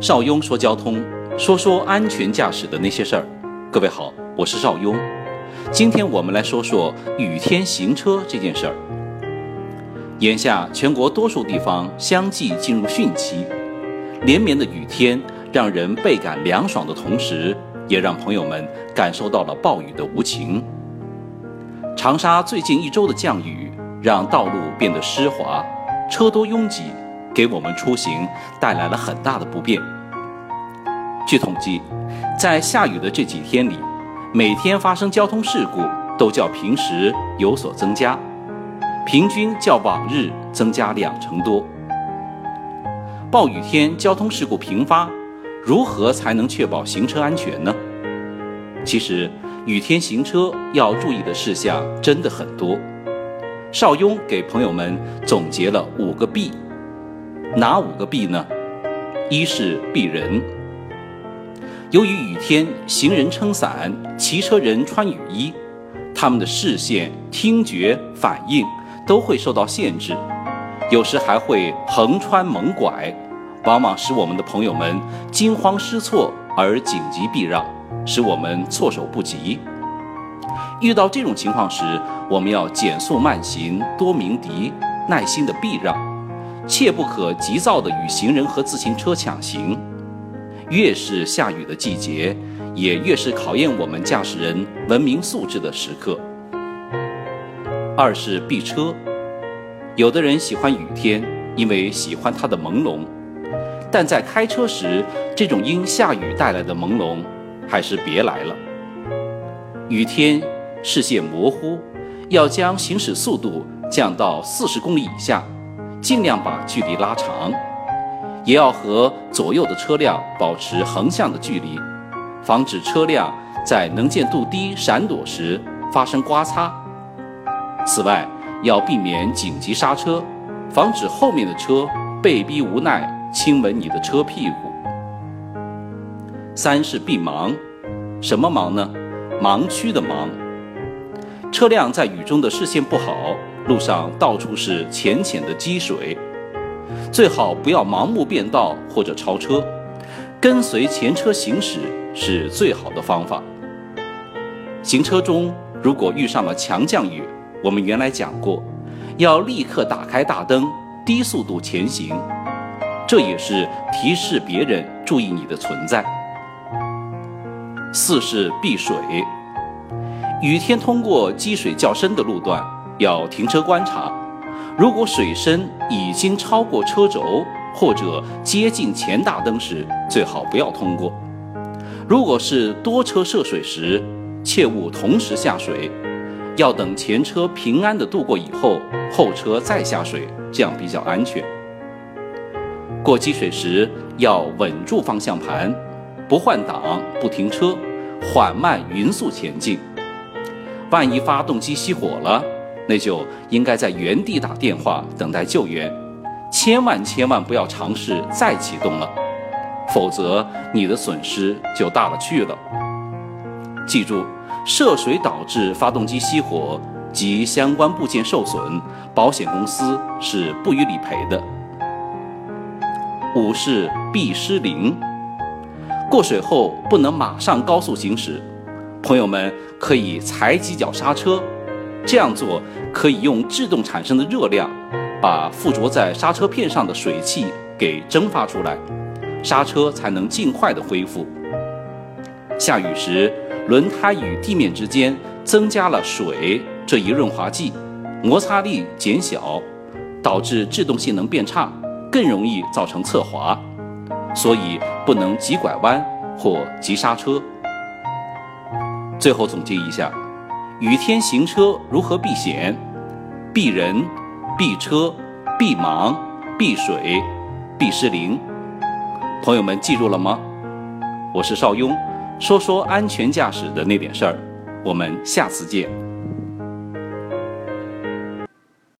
邵雍说交通，说说安全驾驶的那些事儿。各位好，我是邵雍。今天我们来说说雨天行车这件事儿。眼下全国多数地方相继进入汛期，连绵的雨天让人倍感凉爽的同时，也让朋友们感受到了暴雨的无情。长沙最近一周的降雨让道路变得湿滑，车多拥挤。给我们出行带来了很大的不便。据统计，在下雨的这几天里，每天发生交通事故都较平时有所增加，平均较往日增加两成多。暴雨天交通事故频发，如何才能确保行车安全呢？其实，雨天行车要注意的事项真的很多。邵雍给朋友们总结了五个必。哪五个避呢？一是避人。由于雨天，行人撑伞，骑车人穿雨衣，他们的视线、听觉、反应都会受到限制，有时还会横穿猛拐，往往使我们的朋友们惊慌失措而紧急避让，使我们措手不及。遇到这种情况时，我们要减速慢行，多鸣笛，耐心的避让。切不可急躁地与行人和自行车抢行。越是下雨的季节，也越是考验我们驾驶人文明素质的时刻。二是避车。有的人喜欢雨天，因为喜欢它的朦胧，但在开车时，这种因下雨带来的朦胧，还是别来了。雨天视线模糊，要将行驶速度降到四十公里以下。尽量把距离拉长，也要和左右的车辆保持横向的距离，防止车辆在能见度低闪躲时发生刮擦。此外，要避免紧急刹车，防止后面的车被逼无奈亲吻你的车屁股。三是避盲，什么盲呢？盲区的盲。车辆在雨中的视线不好。路上到处是浅浅的积水，最好不要盲目变道或者超车，跟随前车行驶是最好的方法。行车中如果遇上了强降雨，我们原来讲过，要立刻打开大灯，低速度前行，这也是提示别人注意你的存在。四是避水，雨天通过积水较深的路段。要停车观察，如果水深已经超过车轴或者接近前大灯时，最好不要通过。如果是多车涉水时，切勿同时下水，要等前车平安的度过以后，后车再下水，这样比较安全。过积水时要稳住方向盘，不换挡，不停车，缓慢匀速前进。万一发动机熄火了，那就应该在原地打电话等待救援，千万千万不要尝试再启动了，否则你的损失就大了去了。记住，涉水导致发动机熄火及相关部件受损，保险公司是不予理赔的。五是避失灵，过水后不能马上高速行驶，朋友们可以踩几脚刹车。这样做可以用制动产生的热量，把附着在刹车片上的水汽给蒸发出来，刹车才能尽快的恢复。下雨时，轮胎与地面之间增加了水这一润滑剂，摩擦力减小，导致制动性能变差，更容易造成侧滑，所以不能急拐弯或急刹车。最后总结一下。雨天行车如何避险？避人、避车、避盲、避水、避失灵。朋友们记住了吗？我是邵雍，说说安全驾驶的那点事儿。我们下次见。